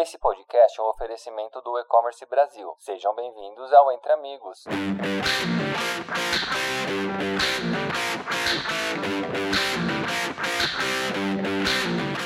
Esse podcast é um oferecimento do E-Commerce Brasil. Sejam bem-vindos ao Entre Amigos.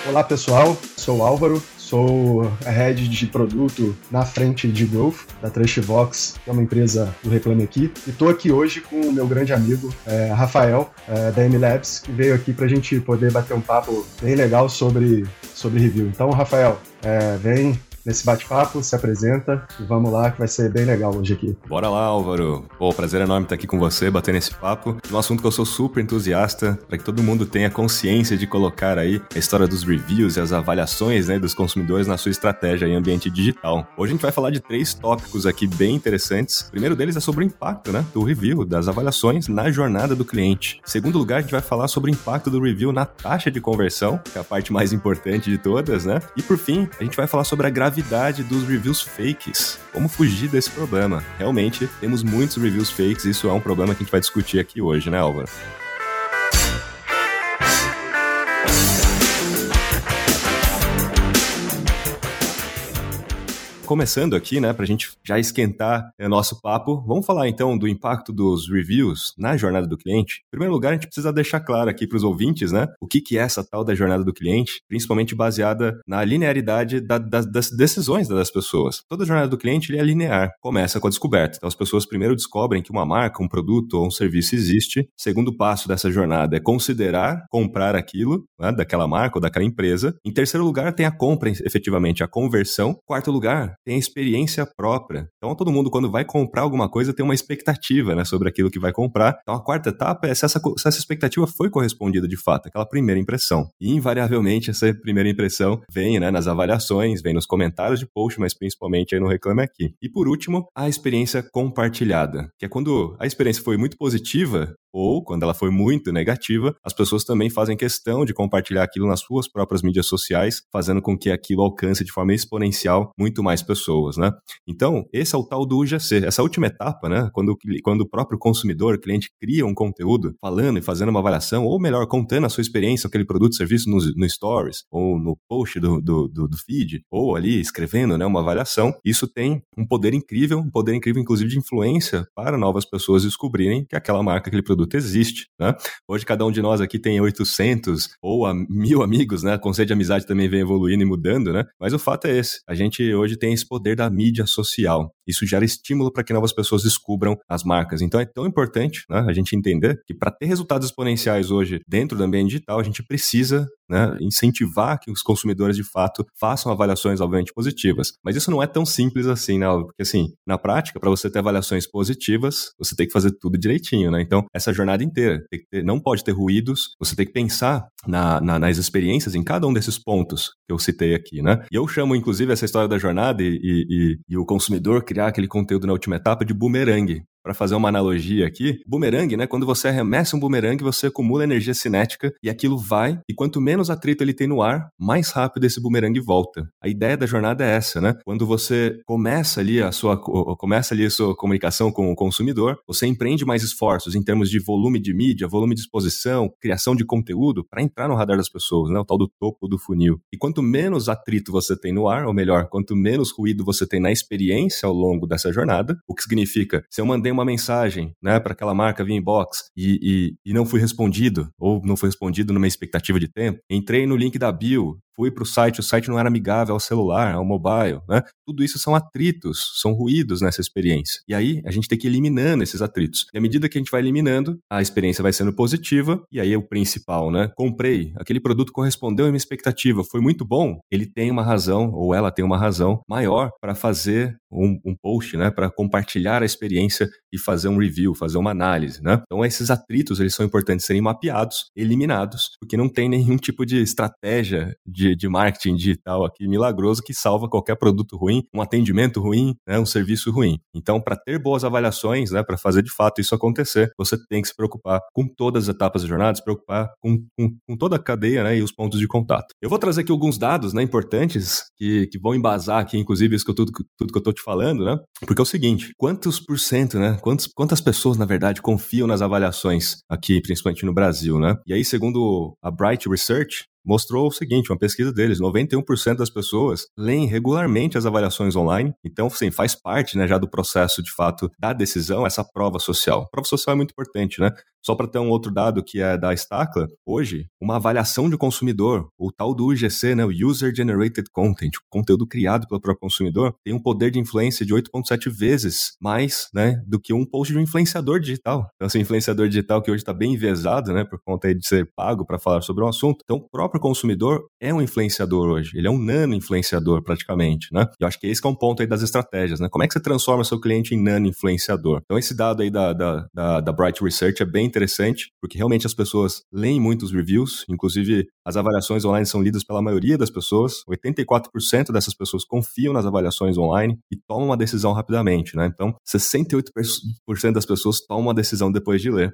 Olá pessoal, sou Álvaro, sou head de produto na frente de Growth da Trustbox, que é uma empresa do Reclame Aqui. E estou aqui hoje com o meu grande amigo é, Rafael é, da M-Labs, que veio aqui para a gente poder bater um papo bem legal sobre, sobre review. Então, Rafael, é, vem nesse bate-papo, se apresenta e vamos lá que vai ser bem legal hoje aqui. Bora lá, Álvaro. Pô, prazer enorme estar aqui com você, batendo esse papo. Um assunto que eu sou super entusiasta, para que todo mundo tenha consciência de colocar aí a história dos reviews e as avaliações né, dos consumidores na sua estratégia em ambiente digital. Hoje a gente vai falar de três tópicos aqui bem interessantes. O primeiro deles é sobre o impacto né, do review, das avaliações na jornada do cliente. Em segundo lugar, a gente vai falar sobre o impacto do review na taxa de conversão, que é a parte mais importante de todas, né? E por fim, a gente vai falar sobre a gravidade gravidade dos reviews fakes. Como fugir desse problema? Realmente, temos muitos reviews fakes, isso é um problema que a gente vai discutir aqui hoje, né, Álvaro? Começando aqui, né, para a gente já esquentar o nosso papo, vamos falar então do impacto dos reviews na jornada do cliente. Em primeiro lugar, a gente precisa deixar claro aqui para os ouvintes, né, o que, que é essa tal da jornada do cliente, principalmente baseada na linearidade da, da, das decisões das pessoas. Toda jornada do cliente é linear, começa com a descoberta. Então, as pessoas primeiro descobrem que uma marca, um produto ou um serviço existe. Segundo passo dessa jornada é considerar comprar aquilo, né, daquela marca ou daquela empresa. Em terceiro lugar, tem a compra, efetivamente, a conversão. Quarto lugar, tem experiência própria. Então, todo mundo, quando vai comprar alguma coisa, tem uma expectativa né, sobre aquilo que vai comprar. Então, a quarta etapa é se essa, se essa expectativa foi correspondida de fato, aquela primeira impressão. E, invariavelmente, essa primeira impressão vem né, nas avaliações, vem nos comentários de post, mas principalmente aí no Reclame Aqui. E, por último, a experiência compartilhada, que é quando a experiência foi muito positiva, ou quando ela foi muito negativa, as pessoas também fazem questão de compartilhar aquilo nas suas próprias mídias sociais, fazendo com que aquilo alcance de forma exponencial muito mais pessoas, né? Então, esse é o tal do UGC, essa última etapa, né? Quando, quando o próprio consumidor, cliente, cria um conteúdo falando e fazendo uma avaliação, ou melhor, contando a sua experiência, aquele produto, serviço no, no Stories, ou no post do, do, do, do feed, ou ali escrevendo né, uma avaliação, isso tem um poder incrível, um poder incrível, inclusive, de influência para novas pessoas descobrirem que aquela marca, aquele produto produto existe, né? Hoje cada um de nós aqui tem 800 ou a mil amigos, né? O conceito de amizade também vem evoluindo e mudando, né? Mas o fato é esse, a gente hoje tem esse poder da mídia social. Isso gera estímulo para que novas pessoas descubram as marcas. Então é tão importante né, a gente entender que para ter resultados exponenciais hoje dentro do ambiente digital, a gente precisa né, incentivar que os consumidores de fato façam avaliações obviamente positivas. Mas isso não é tão simples assim, né? Porque assim, na prática, para você ter avaliações positivas, você tem que fazer tudo direitinho, né? Então, essa jornada inteira ter, não pode ter ruídos, você tem que pensar na, na, nas experiências em cada um desses pontos que eu citei aqui, né? E eu chamo, inclusive, essa história da jornada e, e, e o consumidor criar aquele conteúdo na última etapa de boomerang para fazer uma analogia aqui, bumerangue, né? Quando você arremessa um bumerangue, você acumula energia cinética e aquilo vai, e quanto menos atrito ele tem no ar, mais rápido esse bumerangue volta. A ideia da jornada é essa, né? Quando você começa ali a sua começa ali a sua comunicação com o consumidor, você empreende mais esforços em termos de volume de mídia, volume de exposição, criação de conteúdo para entrar no radar das pessoas, né? O tal do topo do funil. E quanto menos atrito você tem no ar, ou melhor, quanto menos ruído você tem na experiência ao longo dessa jornada, o que significa, se eu mandei uma mensagem né, para aquela marca via inbox e, e, e não fui respondido, ou não foi respondido numa expectativa de tempo, entrei no link da bio, fui para o site, o site não era amigável ao celular, ao mobile, né? Tudo isso são atritos, são ruídos nessa experiência. E aí a gente tem que ir eliminando esses atritos. E à medida que a gente vai eliminando, a experiência vai sendo positiva, e aí é o principal, né? Comprei, aquele produto correspondeu à minha expectativa, foi muito bom, ele tem uma razão, ou ela tem uma razão maior para fazer um, um, post, né? Para compartilhar a experiência e fazer um review, fazer uma análise, né? Então esses atritos, eles são importantes serem mapeados, eliminados, porque não tem nenhum tipo de estratégia de de, de marketing digital aqui milagroso que salva qualquer produto ruim, um atendimento ruim, né, um serviço ruim. Então, para ter boas avaliações, né, para fazer de fato isso acontecer, você tem que se preocupar com todas as etapas da jornada, se preocupar com, com, com toda a cadeia né, e os pontos de contato. Eu vou trazer aqui alguns dados né, importantes que, que vão embasar aqui, inclusive, isso que eu, tudo, tudo que eu estou te falando, né? Porque é o seguinte: quantos por cento, né? Quantos, quantas pessoas, na verdade, confiam nas avaliações aqui, principalmente no Brasil, né? E aí, segundo a Bright Research, mostrou o seguinte, uma pesquisa deles, 91% das pessoas leem regularmente as avaliações online, então, sim, faz parte, né, já do processo, de fato, da decisão, essa prova social. A prova social é muito importante, né? Só para ter um outro dado que é da Stacla, hoje, uma avaliação de consumidor, o tal do UGC, né, o User Generated Content, o conteúdo criado pelo próprio consumidor, tem um poder de influência de 8,7 vezes mais né, do que um post de um influenciador digital. Então, assim, influenciador digital que hoje está bem enviesado, né, por conta de ser pago para falar sobre um assunto. Então, o próprio consumidor é um influenciador hoje, ele é um nano influenciador praticamente, né? Eu acho que esse que é um ponto aí das estratégias, né? Como é que você transforma seu cliente em nano influenciador? Então, esse dado aí da, da, da, da Bright Research é bem interessante, porque realmente as pessoas leem muitos reviews, inclusive as avaliações online são lidas pela maioria das pessoas, 84% dessas pessoas confiam nas avaliações online e tomam uma decisão rapidamente, né? Então, 68% das pessoas tomam uma decisão depois de ler,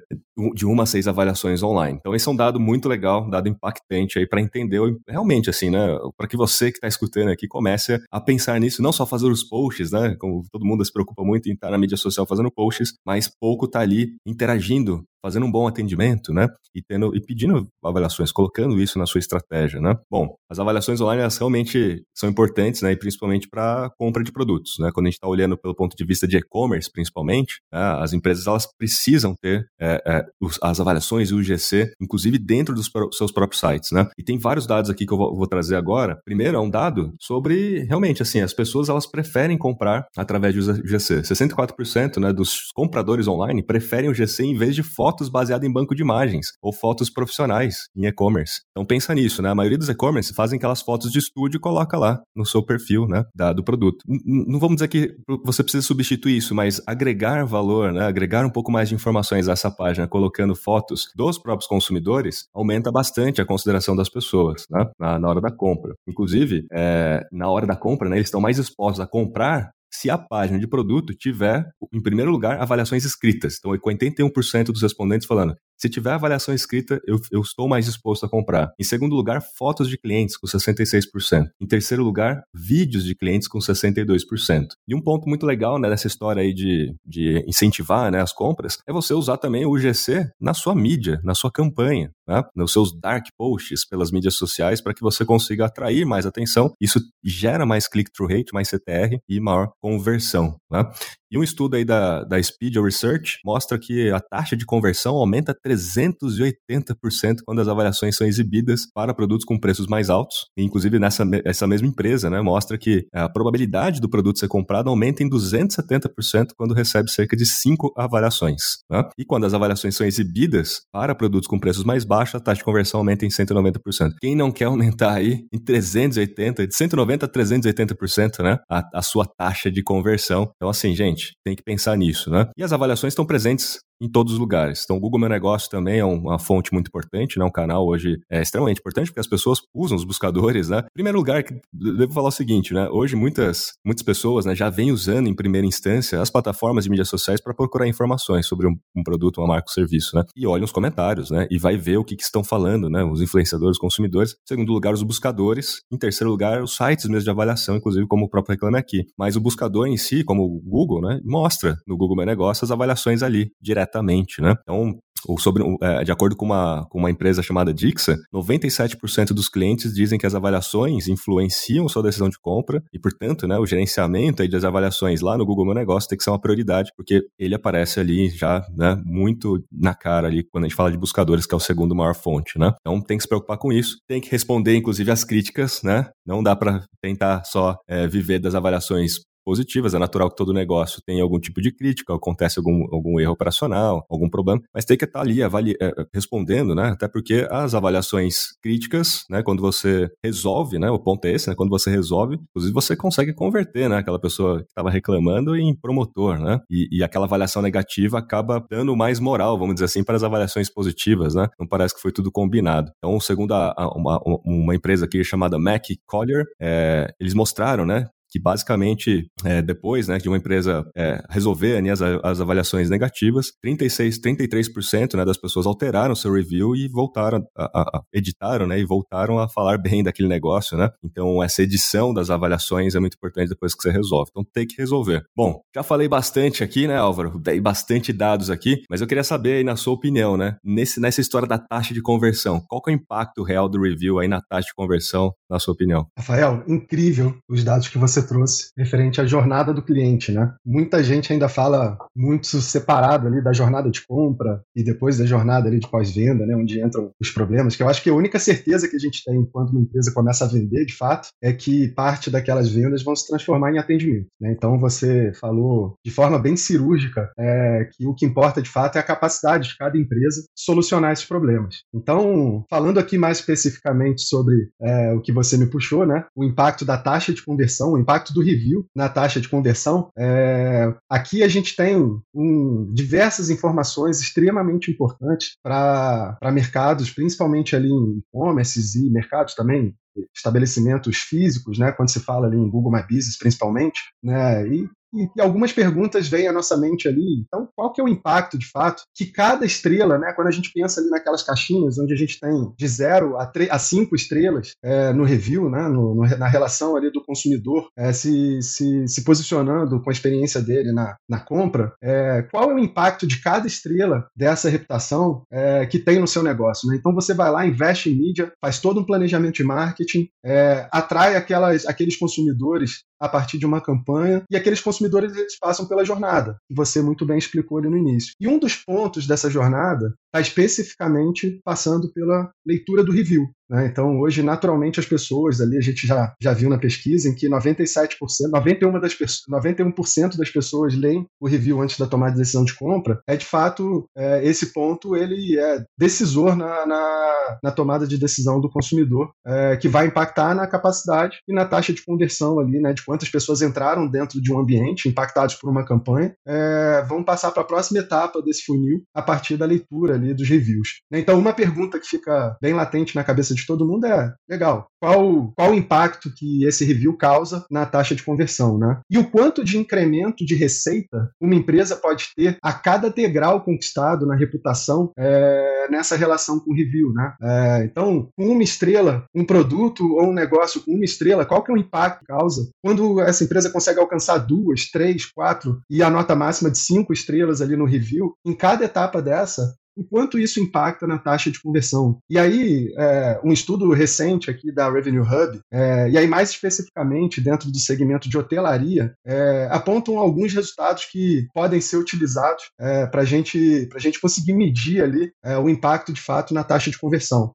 de uma a seis avaliações online. Então, esse é um dado muito legal, um dado impactante aí para entender realmente, assim, né? Para que você que está escutando aqui comece a pensar nisso, não só fazer os posts, né? Como todo mundo se preocupa muito em estar na mídia social fazendo posts, mas pouco tá ali interagindo fazendo um bom atendimento, né? E, tendo, e pedindo avaliações, colocando isso na sua estratégia, né? Bom, as avaliações online elas realmente são importantes, né? E principalmente para compra de produtos, né? Quando a gente está olhando pelo ponto de vista de e-commerce, principalmente, né? as empresas elas precisam ter é, é, as avaliações e o UGC, inclusive dentro dos seus próprios sites, né? E tem vários dados aqui que eu vou, vou trazer agora. Primeiro é um dado sobre realmente assim as pessoas elas preferem comprar através do UGC. 64% né, dos compradores online preferem o UGC em vez de foto fotos baseadas em banco de imagens ou fotos profissionais em e-commerce. Então pensa nisso, né? A maioria dos e-commerce fazem aquelas fotos de estúdio e coloca lá no seu perfil, né, da, do produto. N não vamos dizer que você precisa substituir isso, mas agregar valor, né, agregar um pouco mais de informações a essa página, colocando fotos dos próprios consumidores, aumenta bastante a consideração das pessoas, né, na, na hora da compra. Inclusive, é, na hora da compra, né, eles estão mais expostos a comprar se a página de produto tiver, em primeiro lugar, avaliações escritas. Então, 81% dos respondentes falando, se tiver avaliação escrita, eu, eu, estou mais disposto a comprar. Em segundo lugar, fotos de clientes com 66%. Em terceiro lugar, vídeos de clientes com 62%. E um ponto muito legal né, dessa história aí de, de incentivar né, as compras é você usar também o UGC na sua mídia, na sua campanha, né, nos seus dark posts pelas mídias sociais para que você consiga atrair mais atenção. Isso gera mais click-through rate, mais CTR e maior conversão. Né? E um estudo aí da, da Speed Research mostra que a taxa de conversão aumenta 380% quando as avaliações são exibidas para produtos com preços mais altos. E, inclusive, nessa essa mesma empresa né, mostra que a probabilidade do produto ser comprado aumenta em 270% quando recebe cerca de 5 avaliações. Né? E quando as avaliações são exibidas para produtos com preços mais baixos, a taxa de conversão aumenta em 190%. Quem não quer aumentar aí em 380%, de 190% a 380%, né, a, a sua taxa de conversão? Então, assim, gente, tem que pensar nisso, né? E as avaliações estão presentes em todos os lugares. Então, o Google Meu Negócio também é uma fonte muito importante, né? Um canal hoje é extremamente importante porque as pessoas usam os buscadores, né? Em primeiro lugar, devo falar o seguinte, né? Hoje muitas, muitas pessoas né, já vêm usando em primeira instância as plataformas de mídias sociais para procurar informações sobre um, um, produto, uma marca ou serviço, né? E olham os comentários, né? E vai ver o que, que estão falando, né? Os influenciadores, os consumidores. Em segundo lugar, os buscadores. Em terceiro lugar, os sites mesmo de avaliação, inclusive como o próprio Reclame Aqui. Mas o buscador em si, como o Google, né? Mostra no Google Meu Negócio as avaliações ali, direto diretamente, né? Então, sobre, é, de acordo com uma, com uma empresa chamada Dixa, 97% dos clientes dizem que as avaliações influenciam sua decisão de compra e, portanto, né, o gerenciamento aí das avaliações lá no Google Meu Negócio tem que ser uma prioridade, porque ele aparece ali já né, muito na cara ali quando a gente fala de buscadores, que é o segundo maior fonte, né? Então tem que se preocupar com isso, tem que responder, inclusive, às críticas, né? Não dá para tentar só é, viver das avaliações positivas. É natural que todo negócio tenha algum tipo de crítica, acontece algum, algum erro operacional, algum problema, mas tem que estar ali avali é, respondendo, né? Até porque as avaliações críticas, né? Quando você resolve, né? O ponto é esse, né? Quando você resolve, inclusive você consegue converter, né? Aquela pessoa que estava reclamando em promotor, né? E, e, aquela avaliação negativa acaba dando mais moral, vamos dizer assim, para as avaliações positivas, né? Não parece que foi tudo combinado. Então, segundo a, a, uma, uma, empresa aqui chamada Mac Collier, é, eles mostraram, né? Que basicamente, é, depois né, de uma empresa é, resolver né, as, as, avaliações negativas, 36, 33% né, das pessoas alteraram seu review e voltaram, a, a, a, editaram né, e voltaram a falar bem daquele negócio. Né? Então, essa edição das avaliações é muito importante depois que você resolve. Então, tem que resolver. Bom, já falei bastante aqui, né, Álvaro? Dei bastante dados aqui, mas eu queria saber aí, na sua opinião, né, nesse, nessa história da taxa de conversão, qual é o impacto real do review aí na taxa de conversão, na sua opinião? Rafael, incrível os dados que você trouxe referente à jornada do cliente, né? Muita gente ainda fala muito separado ali da jornada de compra e depois da jornada ali de pós-venda, né, onde entram os problemas, que eu acho que a única certeza que a gente tem quando uma empresa começa a vender, de fato, é que parte daquelas vendas vão se transformar em atendimento. Né? Então você falou de forma bem cirúrgica é, que o que importa de fato é a capacidade de cada empresa solucionar esses problemas. Então, falando aqui mais especificamente sobre é, o que você me puxou, né, o impacto da taxa de conversão, impacto do review na taxa de conversão, é, aqui a gente tem um, diversas informações extremamente importantes para mercados, principalmente ali em e-commerce e mercados também estabelecimentos físicos, né, quando se fala ali em Google My Business principalmente, né, e e, algumas perguntas vêm à nossa mente ali. Então, qual que é o impacto, de fato, que cada estrela, né, quando a gente pensa ali naquelas caixinhas onde a gente tem de 0 a, a 5 estrelas é, no review, né, no, no, na relação ali do consumidor é, se, se, se, posicionando com a experiência dele na, na compra, é, qual é o impacto de cada estrela dessa reputação é, que tem no seu negócio? Né? Então, você vai lá, investe em mídia, faz todo um planejamento de marketing, é, atrai aquelas, aqueles consumidores a partir de uma campanha e aqueles consumidores eles passam pela jornada, que você muito bem explicou ali no início. E um dos pontos dessa jornada está especificamente passando pela leitura do review. Né? Então, hoje, naturalmente, as pessoas ali, a gente já, já viu na pesquisa em que 97%, 91%, das, 91 das pessoas leem o review antes da tomada de decisão de compra. É, de fato, é, esse ponto ele é decisor na, na, na tomada de decisão do consumidor, é, que vai impactar na capacidade e na taxa de conversão ali, né, de quantas pessoas entraram dentro de um ambiente, impactados por uma campanha, é, vão passar para a próxima etapa desse funil a partir da leitura ali dos reviews. Então, uma pergunta que fica bem latente na cabeça de de todo mundo é legal. Qual, qual o impacto que esse review causa na taxa de conversão, né? E o quanto de incremento de receita uma empresa pode ter a cada degrau conquistado na reputação é, nessa relação com o review, né? É, então, com uma estrela, um produto ou um negócio com uma estrela, qual que é o impacto que causa? Quando essa empresa consegue alcançar duas, três, quatro e a nota máxima de cinco estrelas ali no review, em cada etapa dessa, o quanto isso impacta na taxa de conversão. E aí, é, um estudo recente aqui da Revenue Hub, é, e aí mais especificamente dentro do segmento de hotelaria, é, apontam alguns resultados que podem ser utilizados é, para gente, a gente conseguir medir ali é, o impacto de fato na taxa de conversão.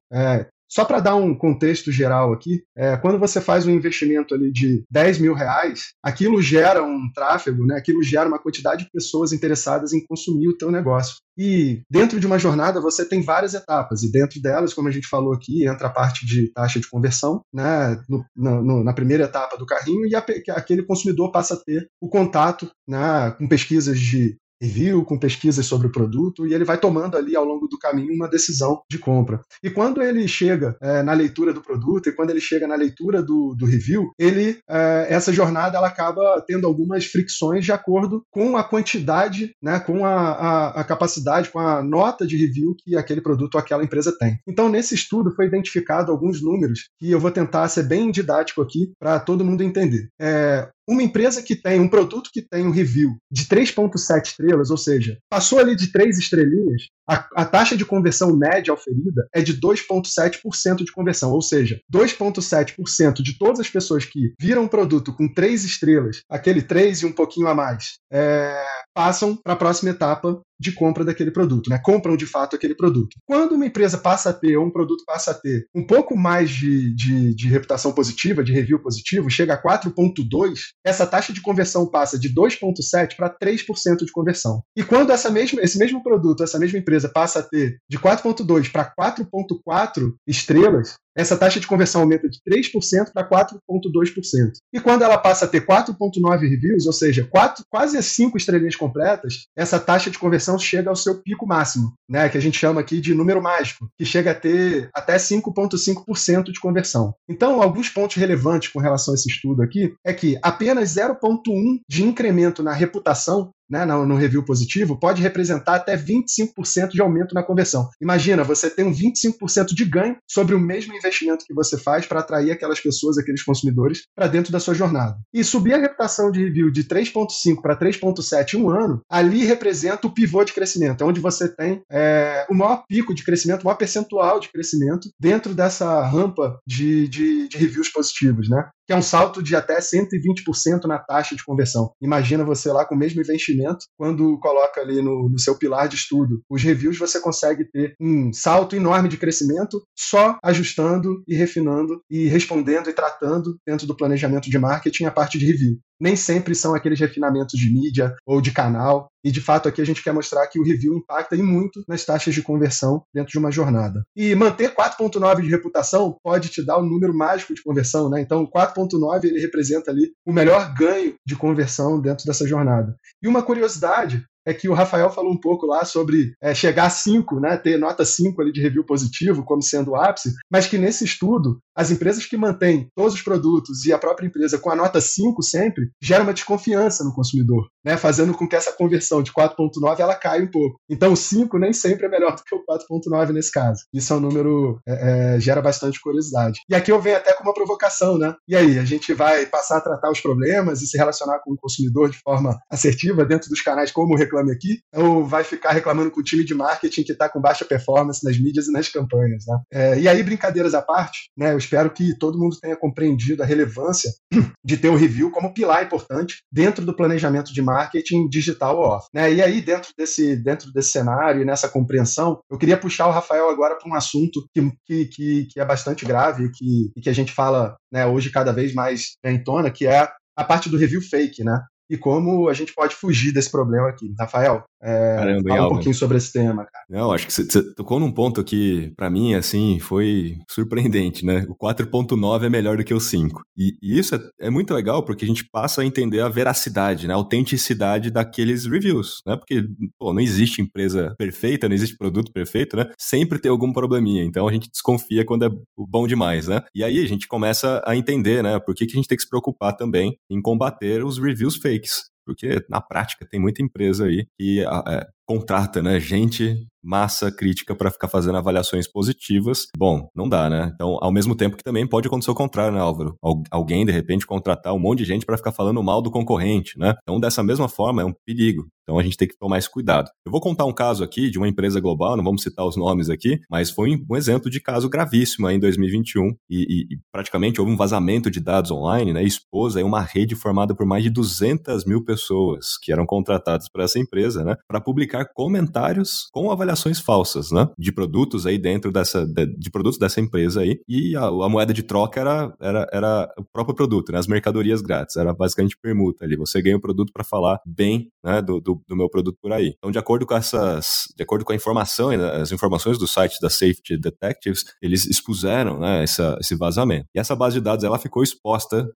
Só para dar um contexto geral aqui, é, quando você faz um investimento ali de 10 mil reais, aquilo gera um tráfego, né? aquilo gera uma quantidade de pessoas interessadas em consumir o teu negócio. E dentro de uma jornada você tem várias etapas, e dentro delas, como a gente falou aqui, entra a parte de taxa de conversão, né? No, no, na primeira etapa do carrinho, e a, aquele consumidor passa a ter o contato né? com pesquisas de review, com pesquisas sobre o produto, e ele vai tomando ali ao longo do caminho uma decisão de compra. E quando ele chega é, na leitura do produto, e quando ele chega na leitura do, do review, ele é, essa jornada ela acaba tendo algumas fricções de acordo com a quantidade, né, com a, a, a capacidade, com a nota de review que aquele produto ou aquela empresa tem. Então, nesse estudo foi identificado alguns números que eu vou tentar ser bem didático aqui para todo mundo entender. É, uma empresa que tem um produto que tem um review de 3.7 estrelas, ou seja, passou ali de 3 estrelinhas, a, a taxa de conversão média oferida é de 2,7% de conversão, ou seja, 2,7% de todas as pessoas que viram um produto com 3 estrelas, aquele 3 e um pouquinho a mais, é, passam para a próxima etapa de compra daquele produto, né? compram de fato aquele produto. Quando uma empresa passa a ter, ou um produto passa a ter um pouco mais de, de, de reputação positiva, de review positivo, chega a 4,2, essa taxa de conversão passa de 2,7% para 3% de conversão. E quando essa mesma, esse mesmo produto, essa mesma empresa passa a ter de 4,2 para 4,4 estrelas, essa taxa de conversão aumenta de 3% para 4,2%. E quando ela passa a ter 4,9 reviews, ou seja, 4, quase 5 estrelinhas completas, essa taxa de conversão chega ao seu pico máximo, né, que a gente chama aqui de número mágico, que chega a ter até 5,5% de conversão. Então, alguns pontos relevantes com relação a esse estudo aqui é que apenas 0,1 de incremento na reputação né, no, no, review positivo, pode representar até 25% de aumento na conversão. Imagina, você tem um 25% de ganho sobre o mesmo investimento que você faz para atrair aquelas pessoas, aqueles consumidores, para dentro da sua jornada. E subir a reputação de review de 3,5 para 3,7 em um ano, ali representa o pivô de crescimento, é onde você tem é, o maior pico de crescimento, o maior percentual de crescimento dentro dessa rampa de, de, de reviews positivos, né? Que é um salto de até 120% na taxa de conversão. Imagina você lá com o mesmo investimento, quando coloca ali no, no, seu pilar de estudo os reviews, você consegue ter um salto enorme de crescimento só ajustando e refinando e respondendo e tratando dentro do planejamento de marketing a parte de review nem sempre são aqueles refinamentos de mídia ou de canal. E de fato aqui a gente quer mostrar que o review impacta e muito nas taxas de conversão dentro de uma jornada. E manter 4.9 de reputação pode te dar o um número mágico de conversão, né? Então 4.9 ele representa ali o melhor ganho de conversão dentro dessa jornada. E uma curiosidade é que o Rafael falou um pouco lá sobre é, chegar a 5, né, ter nota 5 ali de review positivo como sendo o ápice, mas que nesse estudo, as empresas que mantêm todos os produtos e a própria empresa com a nota 5 sempre, gera uma desconfiança no consumidor, né, fazendo com que essa conversão de 4.9 ela caia um pouco. Então o 5 nem sempre é melhor do que o 4.9 nesse caso. Isso é um número, é, é, gera bastante curiosidade. E aqui eu venho até com uma provocação, né? E aí, a gente vai passar a tratar os problemas e se relacionar com o consumidor de forma assertiva dentro dos canais como o Reclame Aqui, ou vai ficar reclamando com o time de marketing que está com baixa performance nas mídias e nas campanhas, né? É, e aí, brincadeiras à parte, né? Eu espero que todo mundo tenha compreendido a relevância de ter o review como pilar importante dentro do planejamento de marketing digital off. Né? E aí, dentro desse, dentro desse cenário e nessa compreensão, eu queria puxar o Rafael agora para um assunto que, que, que, é bastante grave e que, e que a gente fala né, hoje cada vez mais em tona, que é a parte do review fake, né? E como a gente pode fugir desse problema aqui. Rafael, é, Caramba, fala um pouquinho sobre esse tema, cara. Não, acho que você tocou num ponto que, para mim, assim, foi surpreendente, né? O 4.9 é melhor do que o 5. E, e isso é, é, muito legal porque a gente passa a entender a veracidade, né? a autenticidade daqueles reviews, né? Porque, pô, não existe empresa perfeita, não existe produto perfeito, né? Sempre tem algum probleminha. Então a gente desconfia quando é bom demais, né? E aí a gente começa a entender, né? Por que, que a gente tem que se preocupar também em combater os reviews fakes porque na prática tem muita empresa aí que é, contrata né, gente massa crítica para ficar fazendo avaliações positivas, bom, não dá, né? Então, ao mesmo tempo que também pode acontecer o contrário, né, Álvaro? alguém, de repente, contratar um monte de gente para ficar falando mal do concorrente, né? Então, dessa mesma forma, é um perigo. Então, a gente tem que tomar esse cuidado. Eu vou contar um caso aqui de uma empresa global, não vamos citar os nomes aqui, mas foi um exemplo de caso gravíssimo aí em 2021 e, e, e praticamente houve um vazamento de dados online, né? Expôs aí uma rede formada por mais de 200 mil pessoas que eram contratadas por essa empresa, né? Para publicar comentários com avaliações falsas, né? De produtos aí dentro dessa, de, de produtos dessa empresa aí. E a, a, moeda de troca era, era, era o próprio produto, né? As mercadorias grátis. Era basicamente permuta ali. Você ganha o produto para falar bem né, do, do, do, meu produto por aí. Então, de acordo com essas, de acordo com a informação, as informações do site da Safety Detectives, eles expuseram né, essa, esse vazamento. E essa base de dados ela ficou exposta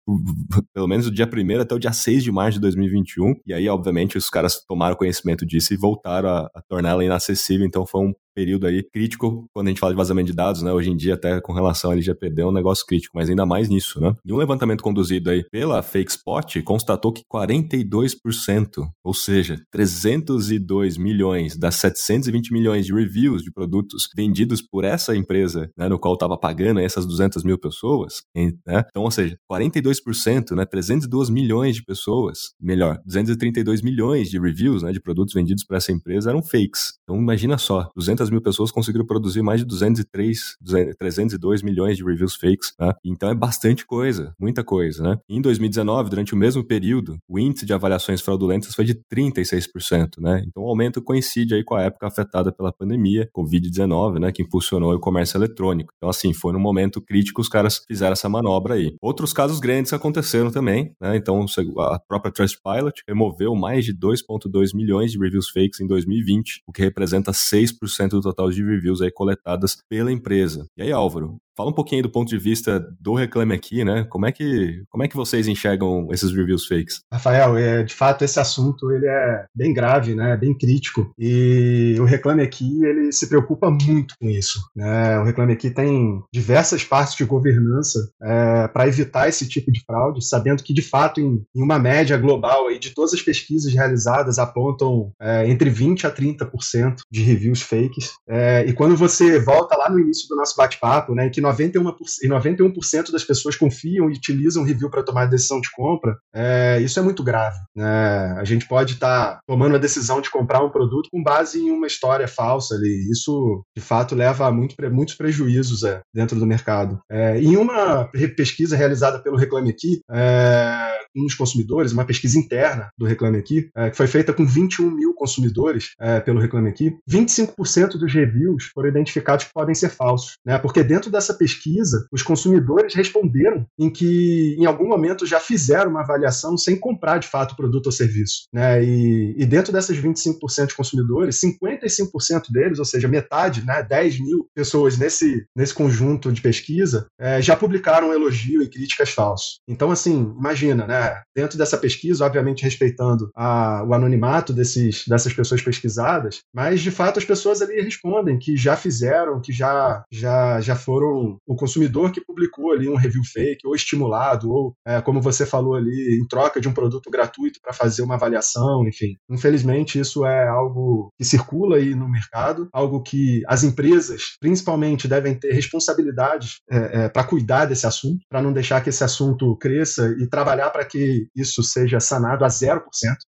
pelo menos do dia 1 até o dia 6 de março de 2021. E aí, obviamente, os caras tomaram conhecimento disso e voltaram a, a torná-la inacessível então foi um período aí crítico quando a gente fala de vazamento de dados, né? Hoje em dia, até com relação ao LGPD, é um negócio crítico, mas ainda mais nisso, né? E um levantamento conduzido aí pela Fake Spot constatou que 42%, ou seja, 302 milhões das 720 milhões de reviews de produtos vendidos por essa empresa, né, no qual estava pagando essas 200 mil pessoas, né? Então, ou seja, 42%, né? 302 milhões de pessoas, melhor, 232 milhões de reviews, né, de produtos vendidos por essa empresa eram fakes. Então, imagina só, 200 mil pessoas conseguiram produzir mais de 203, 302 milhões de reviews fakes, né? Então é bastante coisa, muita coisa, né? Em 2019, durante o mesmo período, o índice de avaliações fraudulentas foi de 36%, né? Então o aumento coincide aí com a época afetada pela pandemia, Covid-19, né? Que impulsionou o comércio eletrônico. Então assim, foi no momento crítico os caras fizeram essa manobra aí. Outros casos grandes aconteceram também, né? Então a própria Trustpilot removeu mais de 2,2 milhões de reviews fakes em 2020, o que representa 6% total de reviews aí coletadas pela empresa. E aí, Álvaro, Fala um pouquinho do ponto de vista do Reclame Aqui, né? Como é que, como é que vocês enxergam esses reviews fakes? Rafael, é, de fato, esse assunto ele é bem grave, né? Bem crítico. E o Reclame Aqui, ele se preocupa muito com isso. Né? O Reclame Aqui tem diversas partes de governança é, para evitar esse tipo de fraude, sabendo que, de fato, em, em uma média global aí, de todas as pesquisas realizadas apontam é, entre 20% a 30% de reviews fakes. É, e quando você volta lá no início do nosso bate-papo, né, que 91%, 91 das pessoas confiam e utilizam review para tomar decisão de compra, é, isso é muito grave. Né? A gente pode estar tá tomando a decisão de comprar um produto com base em uma história falsa ali. Isso, de fato, leva a muito, muitos prejuízos é, dentro do mercado. É, em uma pesquisa realizada pelo Reclame Aqui, é, com os consumidores, uma pesquisa interna do Reclame Aqui, é, que foi feita com 21 mil consumidores é, pelo Reclame Aqui, 25% dos reviews foram identificados que podem ser falsos, né? Porque dentro dessa pesquisa, os consumidores responderam em que em algum momento já fizeram uma avaliação sem comprar de fato o produto ou serviço, né? E, e dentro dessas 25% de consumidores, 55% deles, ou seja, metade, né, 10 mil pessoas nesse, nesse conjunto de pesquisa, é, já publicaram elogio e críticas falsos. Então, assim, imagina, né? Dentro dessa pesquisa, obviamente respeitando a, o anonimato desses, dessas pessoas pesquisadas, mas de fato as pessoas ali respondem que já fizeram, que já, já, já foram o consumidor que publicou ali um review fake, ou estimulado, ou é, como você falou ali, em troca de um produto gratuito para fazer uma avaliação, enfim. Infelizmente, isso é algo que circula aí no mercado, algo que as empresas, principalmente, devem ter responsabilidade é, é, para cuidar desse assunto, para não deixar que esse assunto cresça e trabalhar para que isso seja sanado a 0%.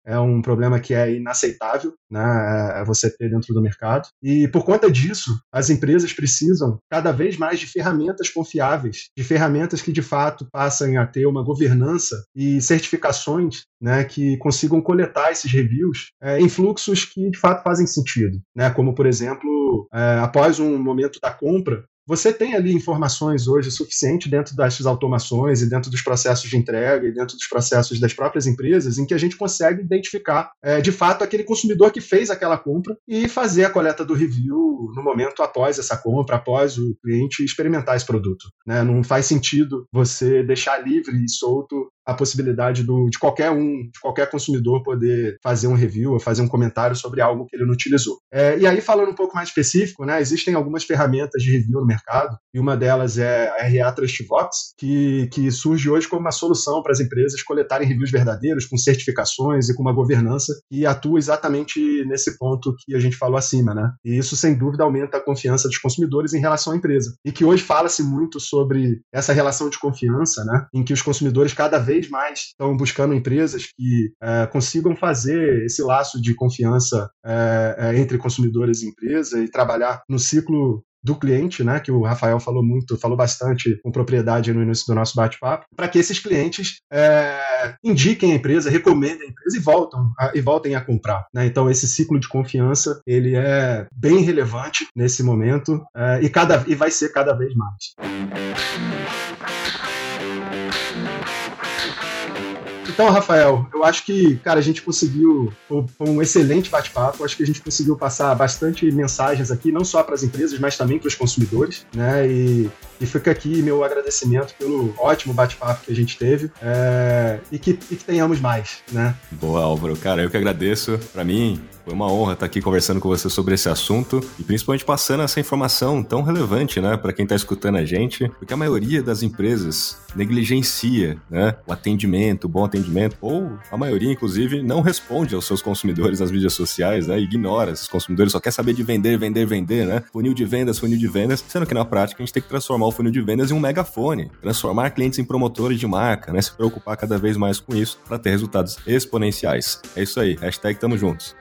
É um problema que é inaceitável né, é você ter dentro do mercado. E por conta disso, as empresas precisam cada vez mais de ferramentas confiáveis, de ferramentas que de fato passem a ter uma governança e certificações né, que consigam coletar esses reviews é, em fluxos que de fato fazem sentido, né, como por exemplo, é, após um momento da compra, você tem ali informações hoje suficiente dentro dessas automações e dentro dos processos de entrega e dentro dos processos das próprias empresas em que a gente consegue identificar é, de fato aquele consumidor que fez aquela compra e fazer a coleta do review no momento após essa compra, após o cliente experimentar esse produto. Né? Não faz sentido você deixar livre e solto a possibilidade do, de qualquer um, de qualquer consumidor poder fazer um review ou fazer um comentário sobre algo que ele não utilizou. É, e aí, falando um pouco mais específico, né, existem algumas ferramentas de review no mercado, e uma delas é a RA Trustbox, que, que surge hoje como uma solução para as empresas coletarem reviews verdadeiros, com certificações e com uma governança, e atua exatamente nesse ponto que a gente falou acima. Né? E isso, sem dúvida, aumenta a confiança dos consumidores em relação à empresa. E que hoje fala-se muito sobre essa relação de confiança, né, em que os consumidores cada vez vez mais estão buscando empresas que é, consigam fazer esse laço de confiança é, é, entre consumidores e empresa e trabalhar no ciclo do cliente, né, que o Rafael falou muito, falou bastante com propriedade no início do nosso bate-papo, para que esses clientes é, indiquem a empresa, recomendem a empresa e voltam a, e voltem a comprar. Né? Então esse ciclo de confiança ele é bem relevante nesse momento é, e cada e vai ser cada vez mais. Então, Rafael, eu acho que, cara, a gente conseguiu, um excelente bate-papo, acho que a gente conseguiu passar bastante mensagens aqui, não só para as empresas, mas também para os consumidores, né? E, e fica aqui meu agradecimento pelo ótimo bate-papo que a gente teve é, e, que, e que tenhamos mais, né? Boa, Álvaro. Cara, eu que agradeço. Para mim, foi uma honra estar aqui conversando com você sobre esse assunto e principalmente passando essa informação tão relevante, né, para quem está escutando a gente, porque a maioria das empresas negligencia, né, o atendimento, o bom atendimento, ou a maioria, inclusive, não responde aos seus consumidores nas mídias sociais, né, ignora esses consumidores, só quer saber de vender, vender, vender, né, funil de vendas, funil de vendas, sendo que na prática a gente tem que transformar o funil de vendas em um megafone, transformar clientes em promotores de marca, né, se preocupar cada vez mais com isso para ter resultados exponenciais. É isso aí, hashtag tamo juntos.